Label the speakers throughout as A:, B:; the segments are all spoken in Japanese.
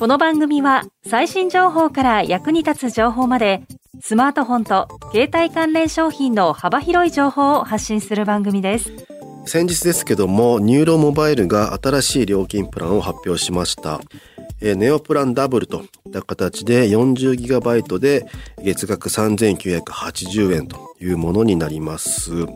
A: この番組は最新情報から役に立つ情報までスマートフォンと携帯関連商品の幅広い情報を発信する番組です。
B: 先日ですけども NURO モバイルが新しい料金プランを発表しましたえーネオプランダブルといった形で 40GB で月額3980円というものになります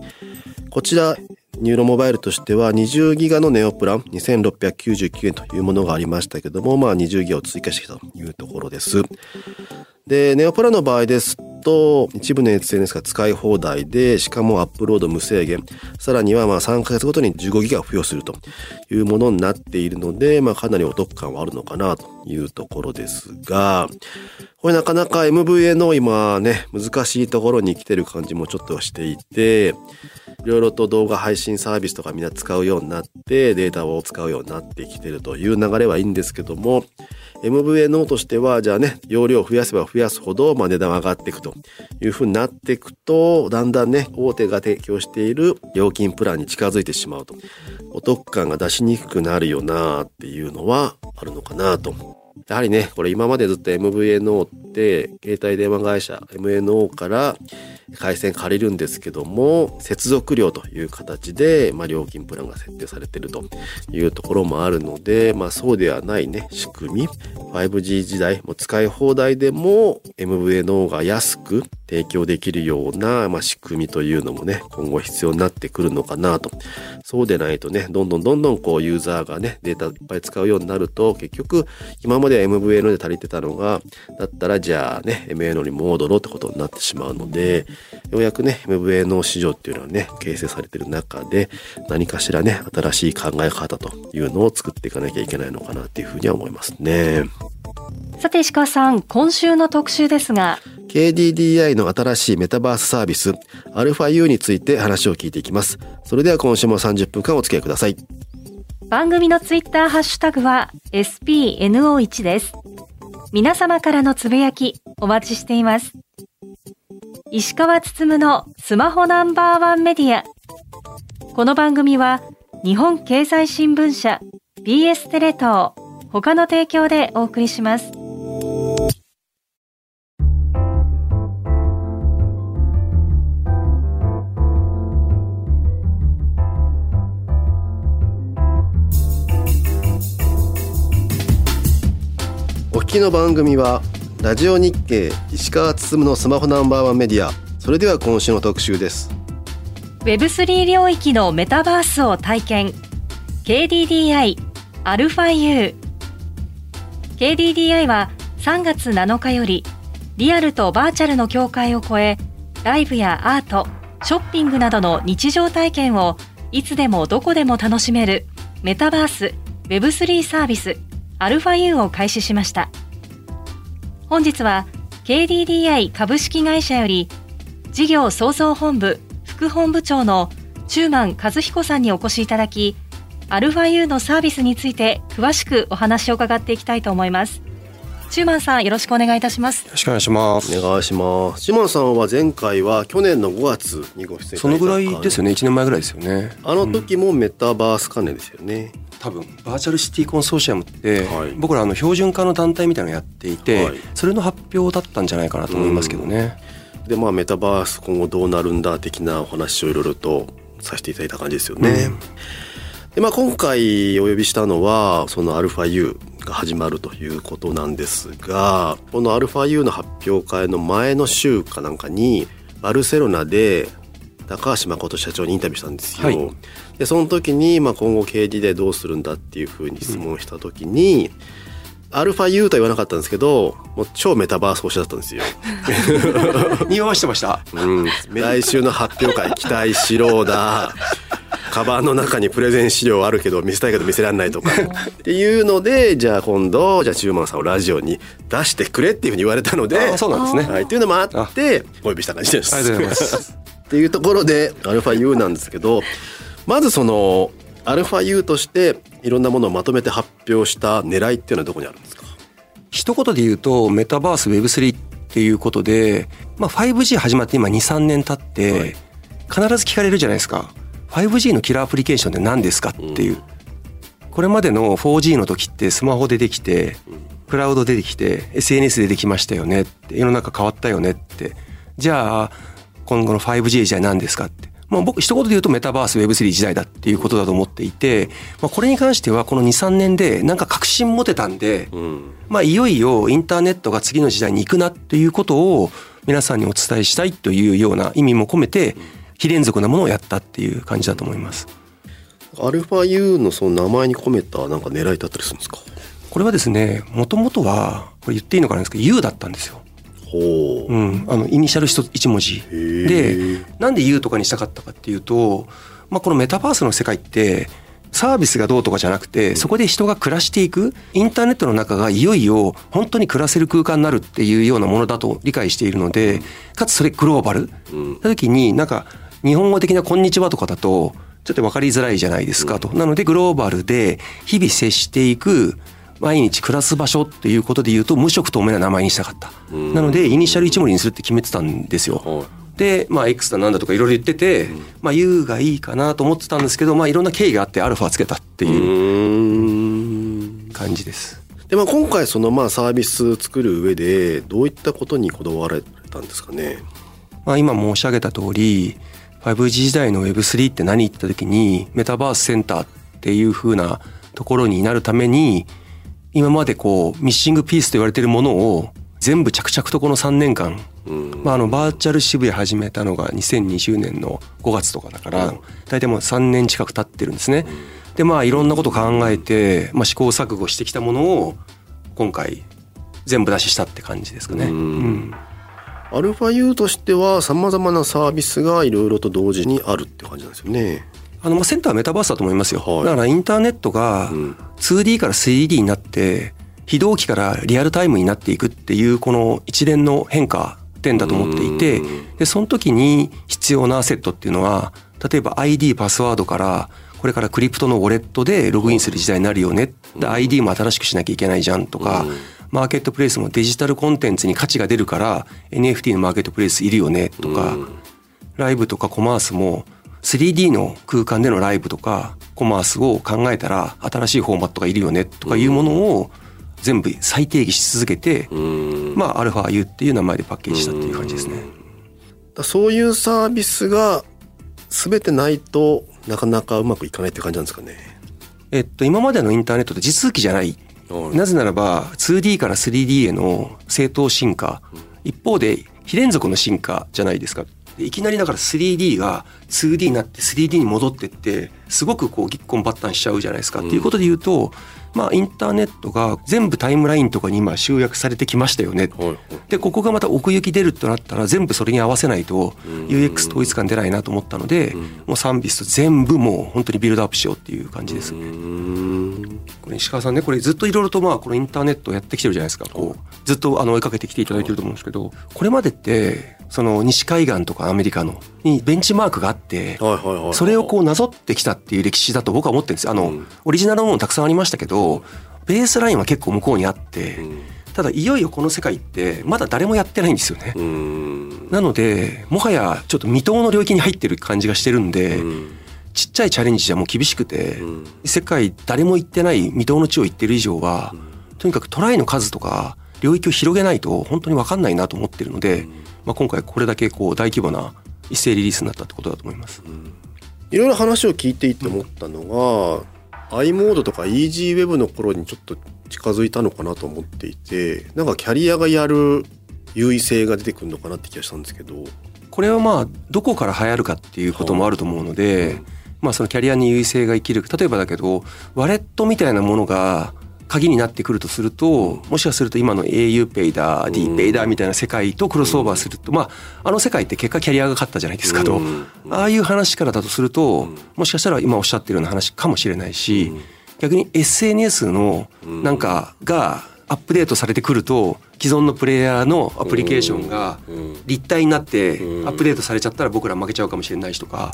B: こちら NURO モバイルとしては20ギガの NEO プラン2699円というものがありましたけども、まあ20ギガを追加してきたというところです。で、 NEO プランの場合ですと、一部の SNS が使い放題で、しかもアップロード無制限、さらにはまあ3ヶ月ごとに15ギガを付与するというものになっているので、まあかなりお得感はあるのかなというところですが、これなかなか MVA の今ね、難しいところに来てる感じもちょっとしていて、いろいろと動画配信サービスとかみんな使うようになってデータを使うようになってきてるという流れはいいんですけども MVNO としてはじゃあね容量を増やせば増やすほど、まあ、値段上がっていくというふうになっていくとだんだんね大手が提供している料金プランに近づいてしまうと。お得感が出しにくくなるよなっていうのはあるのかなと。やはりね、これ今までずっと MVNO って携帯電話会社 MNO から回線借りるんですけども、接続料という形で、まあ、料金プランが設定されてるというところもあるので、まあそうではないね、仕組み。5G 時代、も使い放題でも MVNO が安く提供できるような、まあ、仕組みというのもね、今後必要になってくるのかなと。そうでないとね、どんどんどんどんこうユーザーがね、データいっぱい使うようになると、結局今までは MVN で足りてたのが、だったらじゃあね、MNO に戻ろうってことになってしまうので、ようやくね、MVN 市場っていうのはね、形成されてる中で、何かしらね、新しい考え方というのを作っていかなきゃいけないのかなっていうふうには思いますね。
A: さて石川さん、今週の特集ですが、
B: KDDI の新しいメタバースサービス、αU について話を聞いていきます。それでは今週も30分間お付き合いください。
A: 番組のツイッターハッシュタグは SPNO1 です。皆様からのつぶやきお待ちしています。石川つつむのスマホナンバーワンメディア。この番組は日本経済新聞社 BS テレ東他の提供でお送りします。
B: きの番組は、ラジオ日経石川つつむのスマホナンバーワンメディア。それでは今週の特集です。
A: Web3 領域のメタバースを体験 KDDI アルファ U KDDI は3月7日よりリアルとバーチャルの境界を越えライブやアートショッピングなどの日常体験をいつでもどこでも楽しめるメタバース Web3 サービスアルファ U を開始しました本日は KDDI 株式会社より事業創造本部副本部長の中満和彦さんにお越しいただき、アルファ U のサービスについて詳しくお話を伺っていきたいと思います。中満さんよろしくお願いいたします
C: よ。ろしくお願いします。
B: お願いします。シモンさんは前回は去年の5月にご出演いただいた
C: そのぐらいですよね。1年前ぐらいですよね。
B: あの時もメタバース関連ですよね。
C: 多分バーチャルシティコンソーシアムって、
B: はい
C: 僕らあの標準化の団体みたいなのをやっていて、
B: はい
C: それの発表だったんじゃないかなと思いますけどね。
B: でまあメタバース今後どうなるんだ的なお話をいろいろとさせていただいた感じですよね。でまあ今回お呼びしたのはその αU が始まるということなんですがこの αU の発表会の前の週かなんかにバルセロナで高橋誠社長にインタビューしたんですよ。
C: はい
B: でその時に、まあ、今後 KD でどうするんだっていうふうに質問した時に、アルファ U とは言わなかったんですけどもう超メタバース推しだったんですよ。
C: 匂わしてました。
B: うん、来週の発表会期待しろだカバンの中にプレゼン資料あるけど見せたいけど見せられないとか。っていうのでじゃあ今度じゃあ中馬さんをラジオに出してくれっていうふうに言われたので
C: あそうなんですね。
B: はい、っていうのもあってお呼びした感じです。
C: ありがとうございます。
B: っていうところで αU なんですけどまずその αU としていろんなものをまとめて発表した狙いっていうのはどこにあるんですか？
C: 一言で言うとメタバース Web3 っていうことで、まあ、5G 始まって今23年経って、
B: はい。
C: 必ず聞かれるじゃないですか 5G のキラーアプリケーションって何ですかっていう、これまでの 4G の時ってスマホでできてクラウド出てきて SNS でできましたよね。って世の中変わったよねって。じゃあ今後の 5G じゃあ何ですかって。まあ僕一言で言うとメタバース Web3 時代だっていうことだと思っていて、まあ、これに関してはこの23年でなんか確信持てたんで、
B: うん。
C: まあ、いよいよインターネットが次の時代に行くなっていうことを皆さんにお伝えしたいというような意味も込めて非連続なものをやったっていう感じだと思います。
B: αU のその名前に込めたなんか狙いだったりするんですか？
C: これはですね、もともとは、これ言っていいのかなんですけど、U だったんですよ。
B: ほう、
C: うん。あの、イニシャル一一文字。
B: ー
C: で、なんで U とかにしたかったかっていうと、まあ、このメタバースの世界って、サービスがどうとかじゃなくて、そこで人が暮らしていく、インターネットの中がいよいよ本当に暮らせる空間になるっていうようなものだと理解しているので、かつそれグローバル。
B: うん
C: た時になんか日本語的な「こんにちは」とかだとちょっと分かりづらいじゃないですかと。なのでグローバルで日々接していく毎日暮らす場所っていうことで言うと無色透明な名前にしたかった。なのでイニシャル一文字にするって決めてたんですよ。
B: はい
C: で、まあ、X だなんだとかいろいろ言ってて、まあ、U がいいかなと思ってたんですけど、まあ、いろんな経緯があってアルファつけたって
B: う
C: いう感じです。
B: でまあ今回そのまあサービス作る上でどういったことにこだわられたんですかね？
C: まあ、今申し上げた通り 5G 時代の Web3 って何って言った時にメタバースセンターっていう風なところになるために今までこうミッシングピースと言われているものを全部着々とこの3年間、
B: うん。
C: まあ、あのバーチャル渋谷始めたのが2020年の5月とかだから大体もう3年近く経ってるんですね。でまあいろんなこと考えて、まあ、試行錯誤してきたものを今回全部出ししたって感じですかね。
B: うん。
C: うん
B: アルファ U としてはさまざまなサービスがいろいろと同時にあるって感じなんですよね。
C: あのまあセンターはメタバースだと思いますよ、
B: はい。
C: だからインターネットが
B: うん。
C: 2D から 3D になって非同期からリアルタイムになっていくっていうこの一連の変化点だと思っていて
B: うん。
C: でその時に必要なアセットっていうのは例えば ID パスワードからこれからクリプトのウォレットでログインする時代になるよねで ID も新しくしなきゃいけないじゃんとか
B: うん
C: マーケットプレイスもデジタルコンテンツに価値が出るから NFT のマーケットプレイスいるよねとか
B: うん
C: ライブとかコマースも 3D の空間でのライブとかコマースを考えたら新しいフォーマットがいるよねとかいうものを全部再定義し続けて、
B: うん
C: まあアルファ U っていう名前でパッケージしたっていう感じですね。
B: だそういうサービスが全てないとなかなかうまくいかないって感じなんですかね。
C: えっと今までのインターネットって地続きじゃない。
B: はい
C: なぜならば 2D から 3D への正当進化、一方で非連続の進化じゃないですか。でいきなりだから 3D が 2D になって 3D に戻ってってすごくこうぎっこんばったんしちゃうじゃないですか。っていうことで言うとまあインターネットが全部タイムラインとかに今集約されてきましたよね。
B: はいはい。
C: でここがまた奥行き出るとなったら全部それに合わせないと UX 統一感出ないなと思ったのでもうサービスと全部もう本当にビルドアップしようっていう感じですね。
B: うん。
C: これ石川さんねこれずっといろいろとまあこのインターネットをやってきてるじゃないですか。こうずっとあの追いかけてきていただいてると思うんですけどこれまでってその西海岸とかアメリカのにベンチマークがあってそれをこうなぞってきたっていう歴史だと僕は思ってるんですあの
B: うん。
C: オリジナルのものたくさんありましたけどベースラインは結構向こうにあって
B: うん。
C: ただいよいよこの世界ってまだ誰もやってないんですよね。
B: うん。
C: なのでもはやちょっと未踏の領域に入ってる感じがしてるんで、
B: うん。
C: ちっちゃいチャレンジじゃもう厳しくて、
B: うん。
C: 世界誰も行ってない未踏の地を行ってる以上は、とにかくトライの数とか領域を広げないと本当に分かんないなと思ってるので、まあ、今回これだけこう大規模な一斉リリースになったってことだと思います。
B: いろいろ話を聞いていて思ったのが、i モードとか EasyWeb の頃にちょっと近づいたのかなと思っていてなんかキャリアがやる優位性が出てくるのかなって気がしたんですけど。
C: これはまあどこから流行るかっていうこともあると思うので、まあそのキャリアに優位性が生きる。例えばだけどワレットみたいなものが鍵になってくるとするともしかすると今の auPay だ DPay だみたいな世界とクロスオーバーするとまああの世界って結果キャリアが勝ったじゃないですかと。ああいう話からだとするともしかしたら今おっしゃってるような話かもしれないし逆に SNS のなんかがアップデートされてくると既存のプレイヤーのアプリケーションが立体になってアップデートされちゃったら僕ら負けちゃうかもしれないしとか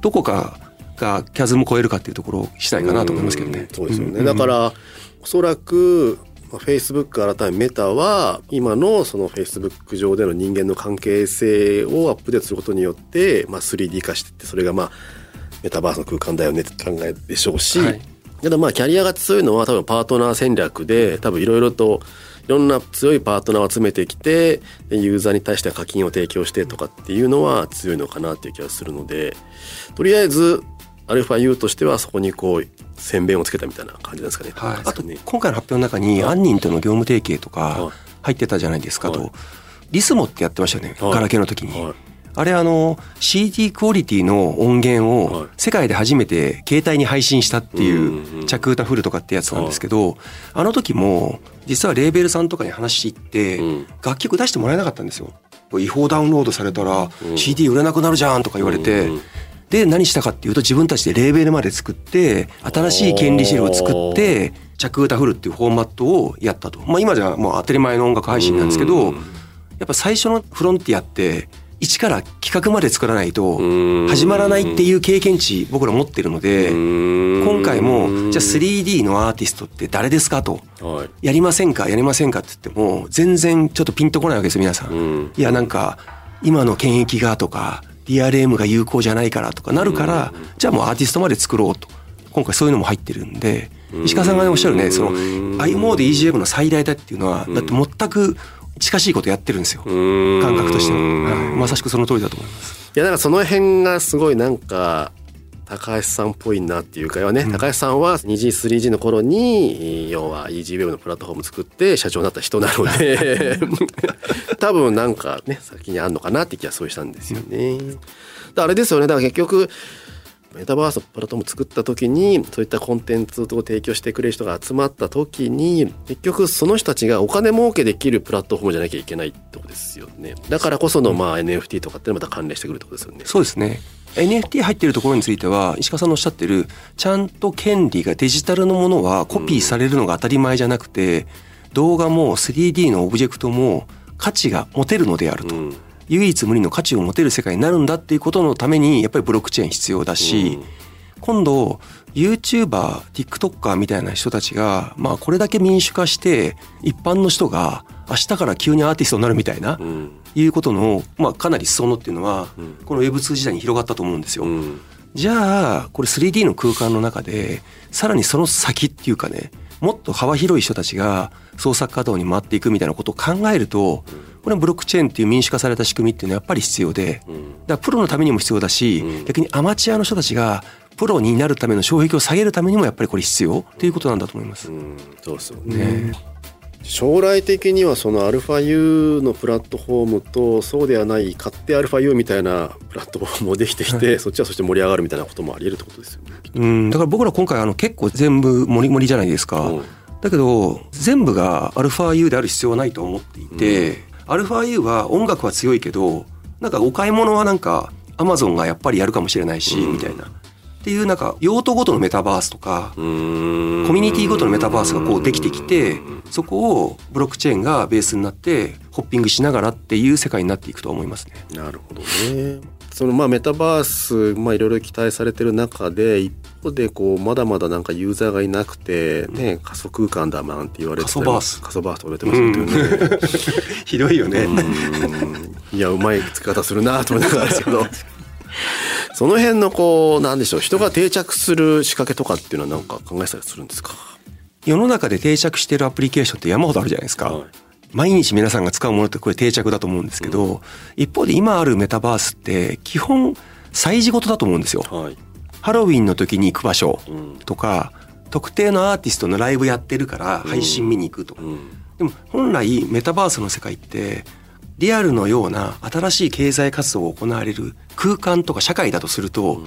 C: どこかがキャズム超えるかっていうところ次第かなと思いますけどね。
B: そうですよね。だからおそらくフェイスブック改めメタは今のそのフェイスブック上での人間の関係性をアップデートすることによってまあ 3D 化してってそれがまあメタバースの空間だよねって考えでしょうし、はい、ただまあキャリアが強いのは多分パートナー戦略で多分いろいろといろんな強いパートナーを集めてきてユーザーに対しては課金を提供してとかっていうのは強いのかなっていう気がするのでとりあえずアルファ U としてはそこにこう宣弁をつけたみたいな感じなんですかね。
C: はい、あとね。今回の発表の中にアンニンとの業務提携とか入ってたじゃないですか。と、リスモってやってましたよね、ガラケーの時に。あれあの CD クオリティの音源を世界で初めて携帯に配信したっていう着歌フルとかってやつなんですけどあの時も実はレーベルさんとかに話して楽曲出してもらえなかったんですよ。違法ダウンロードされたら CD 売れなくなるじゃんとか言われてで何したかっていうと自分たちでレーベルまで作って新しい権利資料を作って着歌フルっていうフォーマットをやったと。まあ今じゃもう当たり前の音楽配信なんですけどやっぱ最初のフロンティアって一から企画まで作らないと始まらないっていう経験値僕ら持ってるので今回もじゃあ 3D のアーティストって誰ですかとやりませんかやりませんかって言っても全然ちょっとピンとこないわけです皆さん。いやなんか今の権益がとか DRM が有効じゃないからとかなるから、じゃあもうアーティストまで作ろうと。今回そういうのも入ってるんで、石川さんがおっしゃるね、その i モード EGM の最大だっていうのは、だって全く近しいことやってるんですよ。感覚としては、はい。まさしくその通りだと思います。
B: いや、だからその辺がすごいなんか、高橋さんっぽいなっていうかね、うん、高橋さんは 2G、3G の頃に要は EasyWeb のプラットフォーム作って社長になった人なので 多分なんかね先にあんのかなって気がそうしたんですよね。あれですよね。だから結局メタバースのプラットフォーム作った時にそういったコンテンツを提供してくれる人が集まった時に結局その人たちがお金儲けできるプラットフォームじゃなきゃいけないってことですよね。だからこそのまあ NFT とかってまた関連してくるってことですよね。
C: そうですね NFT 入ってるところについては石川さんのおっしゃってるちゃんと権利がデジタルのものはコピーされるのが当たり前じゃなくて、動画も 3D のオブジェクトも価値が持てるのであると、唯一無二の価値を持てる世界になるんだっていうことのためにやっぱりブロックチェーン必要だし、今度 YouTuber、TikToker みたいな人たちが、まあこれだけ民主化して一般の人が明日から急にアーティストになるみたいな、いうことの、まあかなり裾野っていうのは、この Web2 時代に広がったと思うんですよ。じゃあ、これ 3D の空間の中で、さらにその先っていうかね、もっと幅広い人たちが創作活動に回っていくみたいなことを考えると、これはブロックチェーンっていう民主化された仕組みっていうのはやっぱり必要で、だからプロのためにも必要だし、逆にアマチュアの人たちがプロになるための障壁を下げるためにもやっぱりこれ必要っていうことなんだと思います。う
B: ん、そうですよね。ね将来的にはその α-U のプラットフォームとそうではない勝手 α-U みたいなプラットフォームもできてきて、はい、そっちはそして盛り上がるみたいなこともあり得るってことですよね。
C: うんだから僕ら今回あの結構全部もりもりじゃないですか。うん、だけど全部が α-U である必要はないと思っていて、うん、α-U は音楽は強いけどなんかお買い物はなんかアマゾンがやっぱりやるかもしれないし、みたいな。 っていうなんか用途ごとのメタバースとかコミュニティごとのメタバースがこうできてきてそこをブロックチェーンがベースになってホッピングしながらっていう世界になっていくと思いますね。
B: なるほどね。そのまあメタバースまあいろいろ期待されてる中で一方でこうまだまだなんかユーザーがいなくてね仮想空間だなんて言われて
C: 仮想バース
B: 仮想バースと言われてますけどね。
C: ひどいよね。
B: いやうまい使い方するなと思いながらですけど。その辺のこうなんでしょう人が定着する仕掛けとかっていうのは何か考えたりするんですか？
C: 世の中で定着してるアプリケーションって山ほどあるじゃないですか。はい、毎日皆さんが使うものってこれ定着だと思うんですけど、うん、一方で今あるメタバースって基本催事事だと思うんですよ。はい、ハロウィンの時に行く場所とか、うん、特定のアーティストのライブやってるから配信見に行くと。うん、でも本来メタバースの世界ってリアルのような新しい経済活動が行われる空間とか社会だとすると、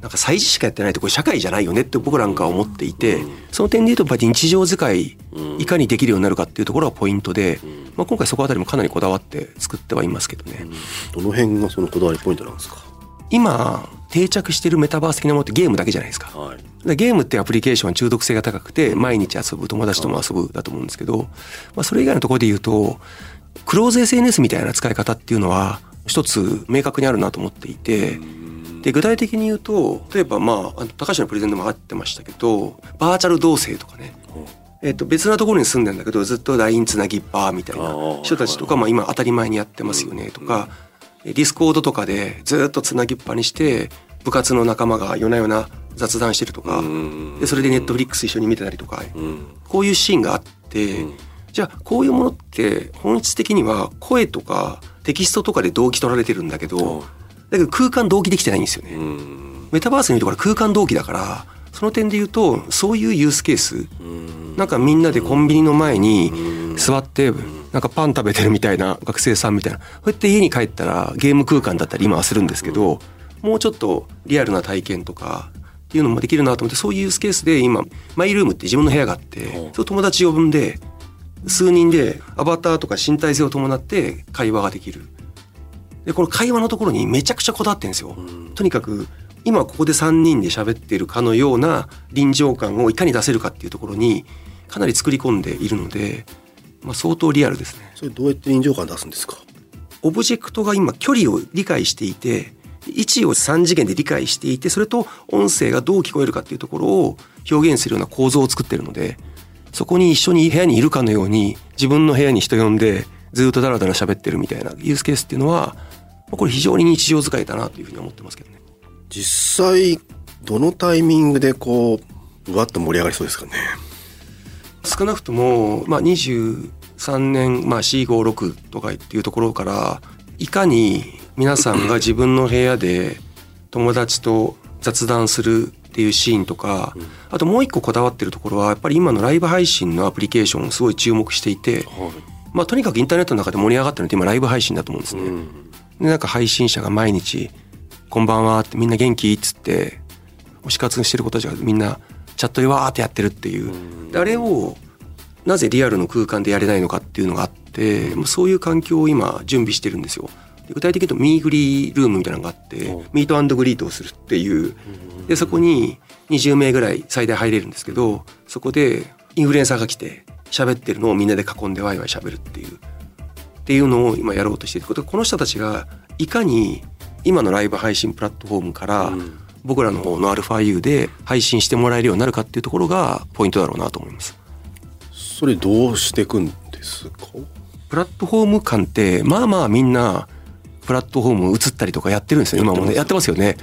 C: なんか催事しかやってないとこれ社会じゃないよねって僕なんかは思っていて、その点で言うとやっぱり日常使いいかにできるようになるかっていうところがポイントで、まあ、今回そこあたりもかなりこだわって作ってはいますけどね。
B: どの辺がそのこだわりポイントなんですか？
C: 今定着してるメタバース的なものってゲームだけじゃないですか。
B: はい。
C: でゲームってアプリケーションは中毒性が高くて毎日遊ぶ友達とも遊ぶだと思うんですけど、まあ、それ以外のところで言うとクローズ SNS みたいな使い方っていうのは一つ明確にあるなと思っていてで具体的に言うと例えばまあ高橋のプレゼンでもあってましたけどバーチャル同棲とかね。えっと別なところに住んでんだけどずっと LINE つなぎっぱみたいな人たちとかまあ今当たり前にやってますよねとか Discord とかでずっとつなぎっぱにして部活の仲間が夜な夜な雑談してるとかでそれで Netflix 一緒に見てたりとかこういうシーンがあってじゃあこういうものって本質的には声とかテキストとかで同期取られてるんだけどだけど空間同期できてないんですよね。メタバースにいうとこれ空間同期だからその点で言うとそういうユースケースなんかみんなでコンビニの前に座ってなんかパン食べてるみたいな学生さんみたいな。こうやって家に帰ったらゲーム空間だったり今はするんですけどもうちょっとリアルな体験とかっていうのもできるなと思ってそういうユースケースで今マイルームって自分の部屋があってそう友達呼ぶんで数人でアバターとか身体性を伴って会話ができる。でこの会話のところにめちゃくちゃこだわってるんですよ。とにかく今ここで3人で喋ってるかのような臨場感をいかに出せるかっていうところにかなり作り込んでいるので、まあ、相当リアルですね。
B: それどうやって臨場感出すんですか？
C: オブジェクトが今距離を理解していて位置を3次元で理解していてそれと音声がどう聞こえるかっていうところを表現するような構造を作ってるのでそこに一緒に部屋にいるかのように自分の部屋に人呼んでずっとダラダラ喋ってるみたいなユースケースっていうのはこれ非常に日常使いだなというふうに思ってますけどね。
B: 実際どのタイミングでこううわっと盛り上がりそうですかね？
C: 少なくとも、まあ、23年、まあ、456とかっていうところからいかに皆さんが自分の部屋で友達と雑談するっていうシーンとか、あともう一個こだわってるところはやっぱり今のライブ配信のアプリケーションをすごい注目していて、まあ、とにかくインターネットの中で盛り上がってるのって今ライブ配信だと思うんですね。でなんか配信者が毎日「こんばんは」ってみんな元気っつって推し活してる子たちがみんなチャットでわーってやってるっていう、であれをなぜリアルの空間でやれないのかっていうのがあって、もうそういう環境を今準備してるんですよ。で具体的に言うとミーグリールームみたいなのがあって、ミートグリートをするっていう。でそこに20名ぐらい最大入れるんですけどそこでインフルエンサーが来て喋ってるのをみんなで囲んでワイワイ喋るっていう。っていうのを今やろうとしていること。この人たちがいかに今のライブ配信プラットフォームから僕らの方の αU で配信してもらえるようになるかっていうところがポイントだろうなと思います。
B: それどうしていくんですか？
C: プラットフォーム感ってまあまあみんなプラットフォーム移ったりとかやってるんですよ今もね。やってますよね。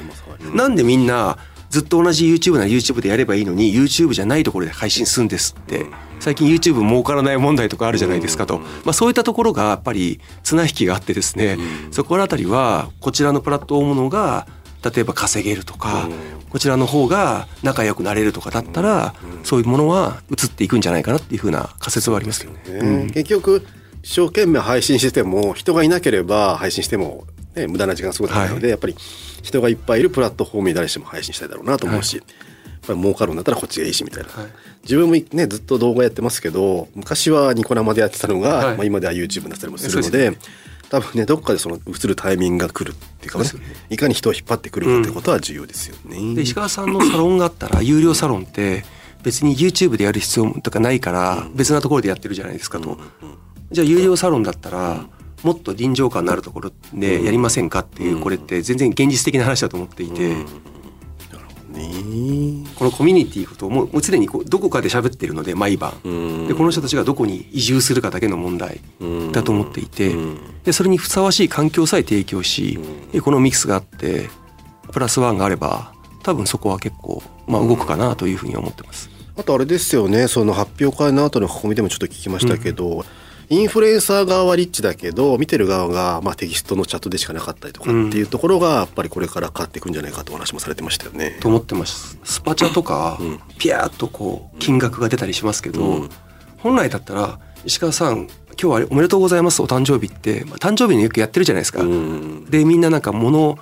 C: なんでみんなずっと同じ YouTube なら YouTube でやればいいのに YouTube じゃないところで配信するんですって最近 YouTube 儲からない問題とかあるじゃないですかと、まあ、そういったところがやっぱり綱引きがあってですねそこら辺りはこちらのプラットフォームのが例えば稼げるとかこちらの方が仲良くなれるとかだったらそういうものは移っていくんじゃないかなっていうふうな仮説はありますけどね。
B: ね結局一生懸命配信してても人がいなければ配信しても、ね、無駄な時間過ごせないので、やっぱり人がいっぱいいるプラットフォームに誰しても配信したいだろうなと思うし、やっぱり儲かるんだったらこっちがいいしみたいな、
C: はい。
B: 自分もねずっと動画やってますけど昔はニコ生でやってたのが、
C: はい。
B: まあ、今では YouTube になったりもするので多分ねどっかでその映るタイミングが来るっていうかね
C: ね。
B: いかに人を引っ張ってくるかってことは重要ですよね。
C: で石川さんのサロンがあったら有料サロンって別に YouTube でやる必要とかないから別なところでやってるじゃないですかと。じゃあ有料サロンだったらもっと臨場感のあるところでやりませんかっていうこれって全然現実的な話だと思っていて。
B: ね。
C: このコミュニティともうもう常にこうどこかで喋ってるので毎晩。でこの人たちがどこに移住するかだけの問題だと思っていて。でそれにふさわしい環境さえ提供しエコノミクスがあってプラスワンがあれば多分そこは結構まあ動くかなというふうに思ってます。
B: あとあれですよね。その発表会の後の囲みでもちょっと聞きましたけど、インフルエンサー側はリッチだけど見てる側がまあテキストのチャットでしかなかったりとかっていうところがやっぱりこれから変わっていくんじゃないかとお話もされてましたよね。
C: と思ってますスパチャとか、ピヤーっとこう金額が出たりしますけど、本来だったら石川さん今日はおめでとうございますお誕生日って、まあ、誕生日によくやってるじゃないですか。でみんななんか物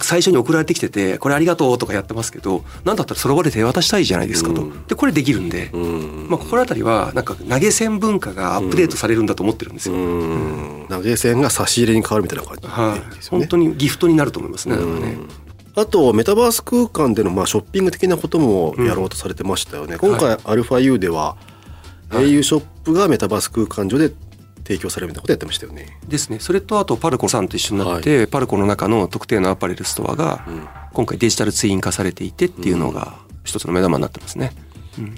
C: 最初に送られてきててこれありがとうとかやってますけどなんだったらその場で手渡したいじゃないですかと、
B: うん。
C: でこれできるんで、
B: うん。
C: まあ、ここら辺りはなんか投げ銭文化がアップデートされるんだと思ってるんですよ、
B: うん。投げ銭が差し入れに変わるみたいな感じ
C: はい、
B: ですよね。
C: 本当にギフトになると思いますねね、
B: あとメタバース空間でのまあショッピング的なこともやろうとされてましたよね、今回アルファ U では
C: はい。
B: au ショップがメタバース空間上で提供されるみたいなことやってましたよね、
C: ですね。それとあとパルコさんと一緒になって、パルコの中の特定のアパレルストアが
B: うん。
C: 今回デジタルツイン化されていてっていうのが一つの目玉になってますね。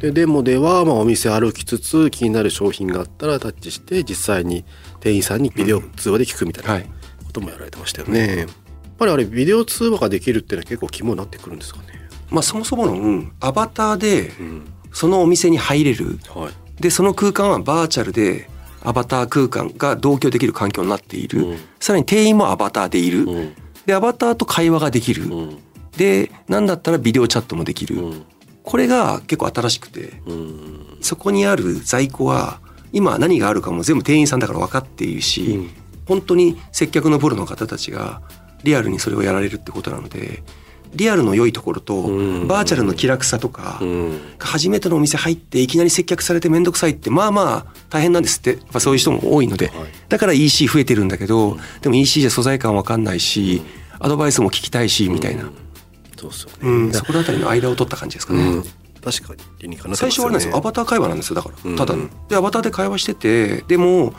B: でデモではまあお店歩きつつ気になる商品があったらタッチして実際に店員さんにビデオ通話で聞くみたい
C: は
B: ない。こともやられてましたよね、やっぱりあれビデオ通話ができるっていうのは結構肝になってくるんですかね。
C: まあそもそもの、うんアバターで
B: うん。
C: そのお店に入れる。
B: はい。
C: でその空間はバーチャルでアバター空間が同居できる環境になっている、
B: うん。
C: さらに店員もアバターでいる、
B: うん。
C: でアバターと会話ができる、
B: うん。
C: でなんだったらビデオチャットもできる、
B: うん。
C: これが結構新しくて
B: うん。
C: そこにある在庫は今何があるかも全部店員さんだから分かっているし、
B: うん。
C: 本当に接客のプロの方たちがリアルにそれをやられるってことなのでリアルの良いところと
B: うん。
C: バーチャルの気楽さとか、
B: うん。
C: 初めてのお店入っていきなり接客されて面倒くさいってまあまあ大変なんですって。やっぱそういう人も多いので、
B: はい。
C: だから EC 増えてるんだけど、でも EC じゃ素材感わかんないし、アドバイスも聞きたいしみたいな、
B: そうっすよね、
C: うん。そこら辺りの間を取った感じですかね。
B: うん。確かに理にかなって
C: 最初はあれなんですよ。ア
B: バ
C: バター会話なんですよだから、
B: うん。
C: ただのでアバターで会話しててでも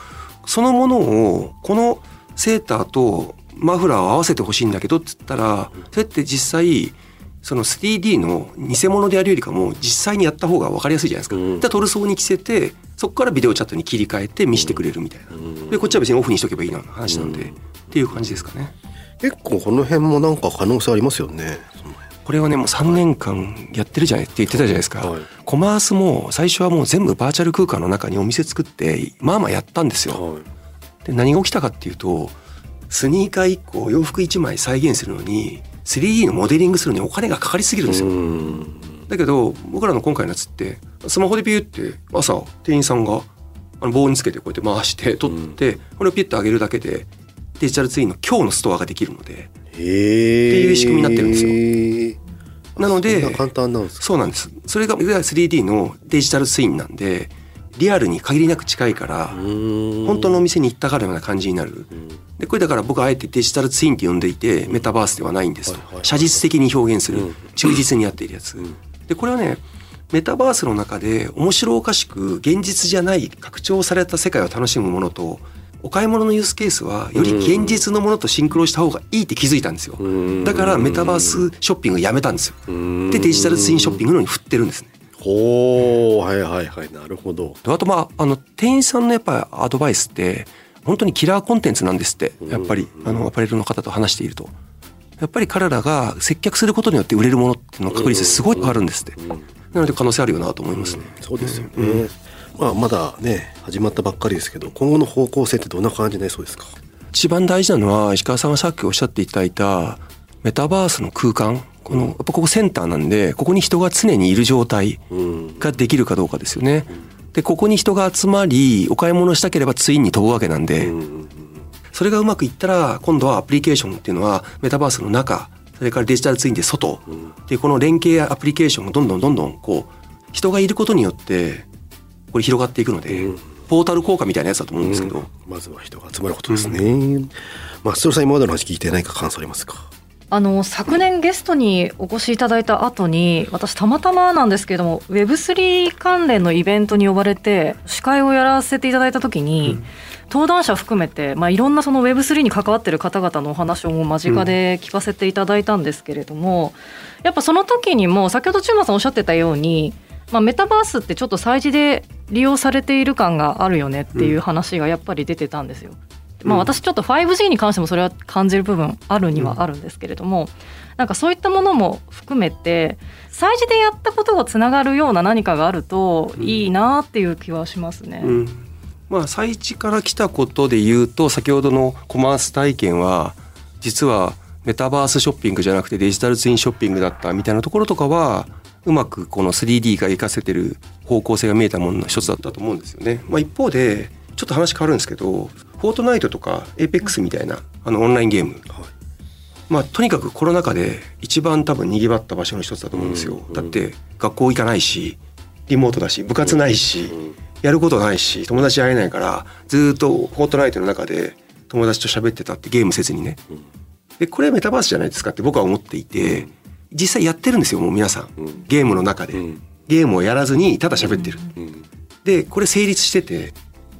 C: そのものをこのセーターとマフラーを合わせてほしいんだけどっつったらそれって実際その 3D の偽物でやるよりかも実際にやった方が分かりやすいじゃないですか。
B: うん。
C: でトルソーに着せてそこからビデオチャットに切り替えて見せてくれるみたいな。
B: ん。
C: でこっちは別にオフにしとけばいいな話なんで、
B: うん。
C: っていう感じですかね。
B: 結構この辺もなんか可能性ありますよね
C: これはねもう3年間やってるじゃないって言ってたじゃないですか、
B: はい。
C: コマースも最初はもう全部バーチャル空間の中にお店作ってまあまあやったんですよ。
B: はい。
C: で何が起きたかっていうとスニーカー1個洋服1枚再現するのに 3D のモデリングするのにお金がかかりすぎるんですよ、
B: うん。
C: だけど僕らの今回のやつってスマホでピュって朝店員さんがあの棒につけてこうやって回して撮って、これをピュッと上げるだけでデジタルツインの今日のストアができるので
B: って
C: いう仕組みになってるんです
B: よ。
C: なので
B: そ簡単なんですか？
C: そうなんです。それがいわゆる 3D のデジタルツインなんでリアルに限りなく近いから本
B: 本
C: 当のお店に行ったかのような感じになる。でこれだから僕はあえてデジタルツインって呼んでいてメタバースではないんですと。写実的に表現する
B: うん。
C: 忠実にやっているやつ。
B: ん。
C: でこれはねメタバースの中で面白おかしく現実じゃない拡張された世界を楽しむものとお買い物のユースケースはより現実のものとシンクロした方がいいって気づいたんですよ。
B: うん。
C: だからメタバースショッピングやめたんですよ。でデジタルツインショッピングのに振ってるんですね
B: ほうはいはいはいなるほど。
C: であとまああの店員さんのやっぱアドバイスって本当にキラーコンテンツなんですってやっぱりあのアパレルの方と話していると。やっぱり彼らが接客することによって売れるものっていうの確率すごいあるんですって。なので可能性あるよなと思いますね。
B: そうですよね、まあまだね始まったばっかりですけど今後の方向性ってどんな感じになりそうですか？
C: 一番大事なのは石川さんがさっきおっしゃっていただいたメタバースの空間このやっぱここセンターなんでここに人が常にいる状態
B: うん。
C: ができるかどうかですよね。でここに人が集まりお買い物したければツインに飛ぶわけなんで、
B: うん
C: それがうまくいったら今度はアプリケーションっていうのはメタバースの中それからデジタルツインで外でこの連携やアプリケーションがどんどんどんどんこう人がいることによってこれ広がっていくので、
B: うん。
C: ポータル効果みたいなやつだと思うんですけど、
B: まずは人が集まることですね、まあ松尾さん今までの話聞いて何か感想ありますか？
A: あの昨年ゲストにお越しいただいた後に私たまたまなんですけども Web3 関連のイベントに呼ばれて司会をやらせていただいた時に、登壇者含めて、まあ、いろんなその Web3 に関わってる方々のお話を間近で聞かせていただいたんですけれども、やっぱその時にも先ほど中馬さんおっしゃってたように、まあ、メタバースってちょっと催事で利用されている感があるよねっていう話がやっぱり出てたんですよ。まあ、私ちょっと 5G に関してもそれは感じる部分あるにはあるんですけれども、なんかそういったものも含めて催事でやったことがつながるような何かがあるといいなっていう気はしますね。
C: うんまあ最地から来たことで言うと先ほどのコマース体験は実はメタバースショッピングじゃなくてデジタルツインショッピングだったみたいなところとかはうまくこの 3D が活かせてる方向性が見えたものの一つだったと思うんですよね。まあ、一方でちょっと話変わるんですけどフォートナイトとかエイペックスみたいなあのオンラインゲーム。まあとにかくコロナ禍で一番多分賑わった場所の一つだと思うんですよ、
B: うん
C: だって学校行かないしリモートだし部活ないし、やることないし友達会えないからずーっとフォートナイトの中で友達と喋ってたってゲームせずにね、でこれメタバースじゃないですかって僕は思っていて実際やってるんですよもう皆さん、
B: うん。
C: ゲームの中で、
B: うん。
C: ゲームをやらずにただ喋ってる、
B: うん。
C: でこれ成立してて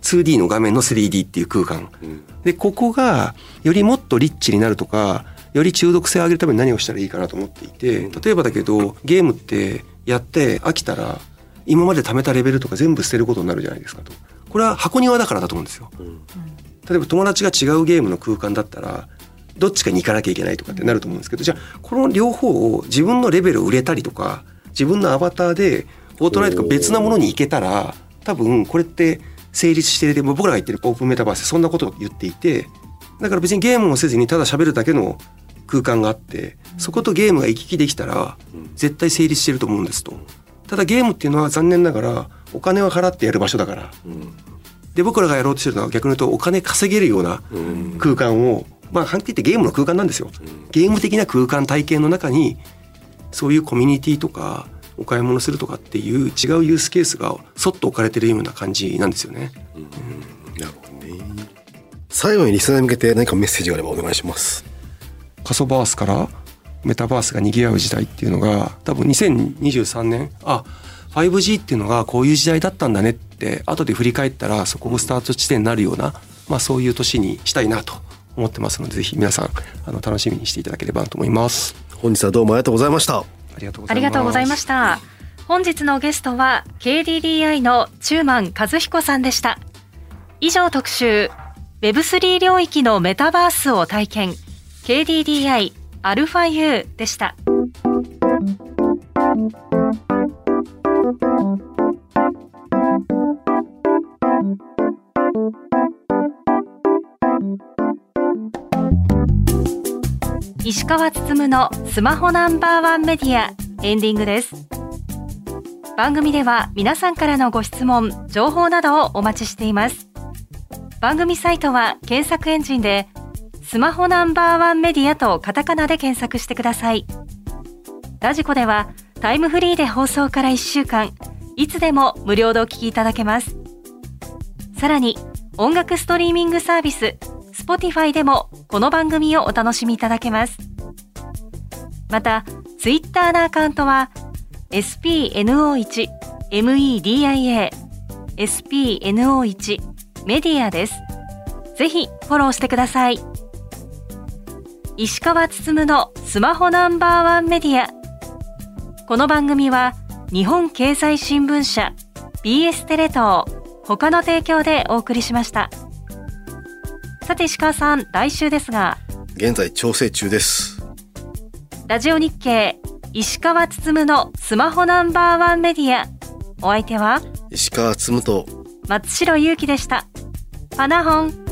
C: 2D の画面の 3D っていう空間。
B: うん。
C: でここがよりもっとリッチになるとかより中毒性を上げるために何をしたらいいかなと思っていて例えばだけどゲームってやって飽きたら今まで貯めたレベルとか全部捨てることになるじゃないですかと。これは箱庭だからだと思うんですよ。
B: うん。
C: 例えば友達が違うゲームの空間だったらどっちかに行かなきゃいけないとかってなると思うんですけどじゃあこの両方を自分のレベルを売れたりとか自分のアバターでフォートナイトとか別なものに行けたら多分これって成立していて僕らが言ってるオープンメタバースそんなことを言っていてだから別にゲームをせずにただ喋るだけの空間があってそことゲームが行き来できたら絶対成立してると思うんですと。ただゲームっていうのは残念ながらお金を払ってやる場所だから。で僕らがやろうとしてるのは逆に言うとお金稼げるような空間をまあはっきり言ってゲームの空間なんですよ。ゲーム的な空間体験の中にそういうコミュニティとかお買い物するとかっていう違うユースケースがそっと置かれてるような感じなんですよね。
B: なるほどね。最後にリスナーに向けて何かメッセージがあればお願いします。
C: 過疎バースからメタバースが賑わう時代っていうのが多分2023年あ 5G っていうのがこういう時代だったんだねって後で振り返ったらそこがスタート地点になるような、まあ、そういう年にしたいなと思ってますのでぜひ皆さんあの楽しみにしていただければと思います。
B: 本日はどうもありがとうございました
C: ありがとうございます
A: ありがとうございました。本日のゲストは KDDI の中満和彦さんでした。以上特集 Web3 領域のメタバースを体験 KDDI アルファ U でした。石川つつむのスマホナンバーワンメディアエンディングです。番組では皆さんからのご質問情報などをお待ちしています。番組サイトは検索エンジンでスマホナンバーワンメディアとカタカナで検索してください。ラジコではタイムフリーで放送から1週間いつでも無料でお聞きいただけます。さらに音楽ストリーミングサービス Spotify でもこの番組をお楽しみいただけます。また Twitter のアカウントは spno1 media spno1 メディアです。ぜひフォローしてください。石川つつむのスマホナンバーワンメディアこの番組は日本経済新聞社 BS テレ東他の提供でお送りしました。さて石川さん来週ですが。
B: 現在調整中です。
A: ラジオ日経石川つつむのスマホナンバーワンメディア。お相手は？
B: 石川つむと。
A: 松代ゆうきでした。パナホン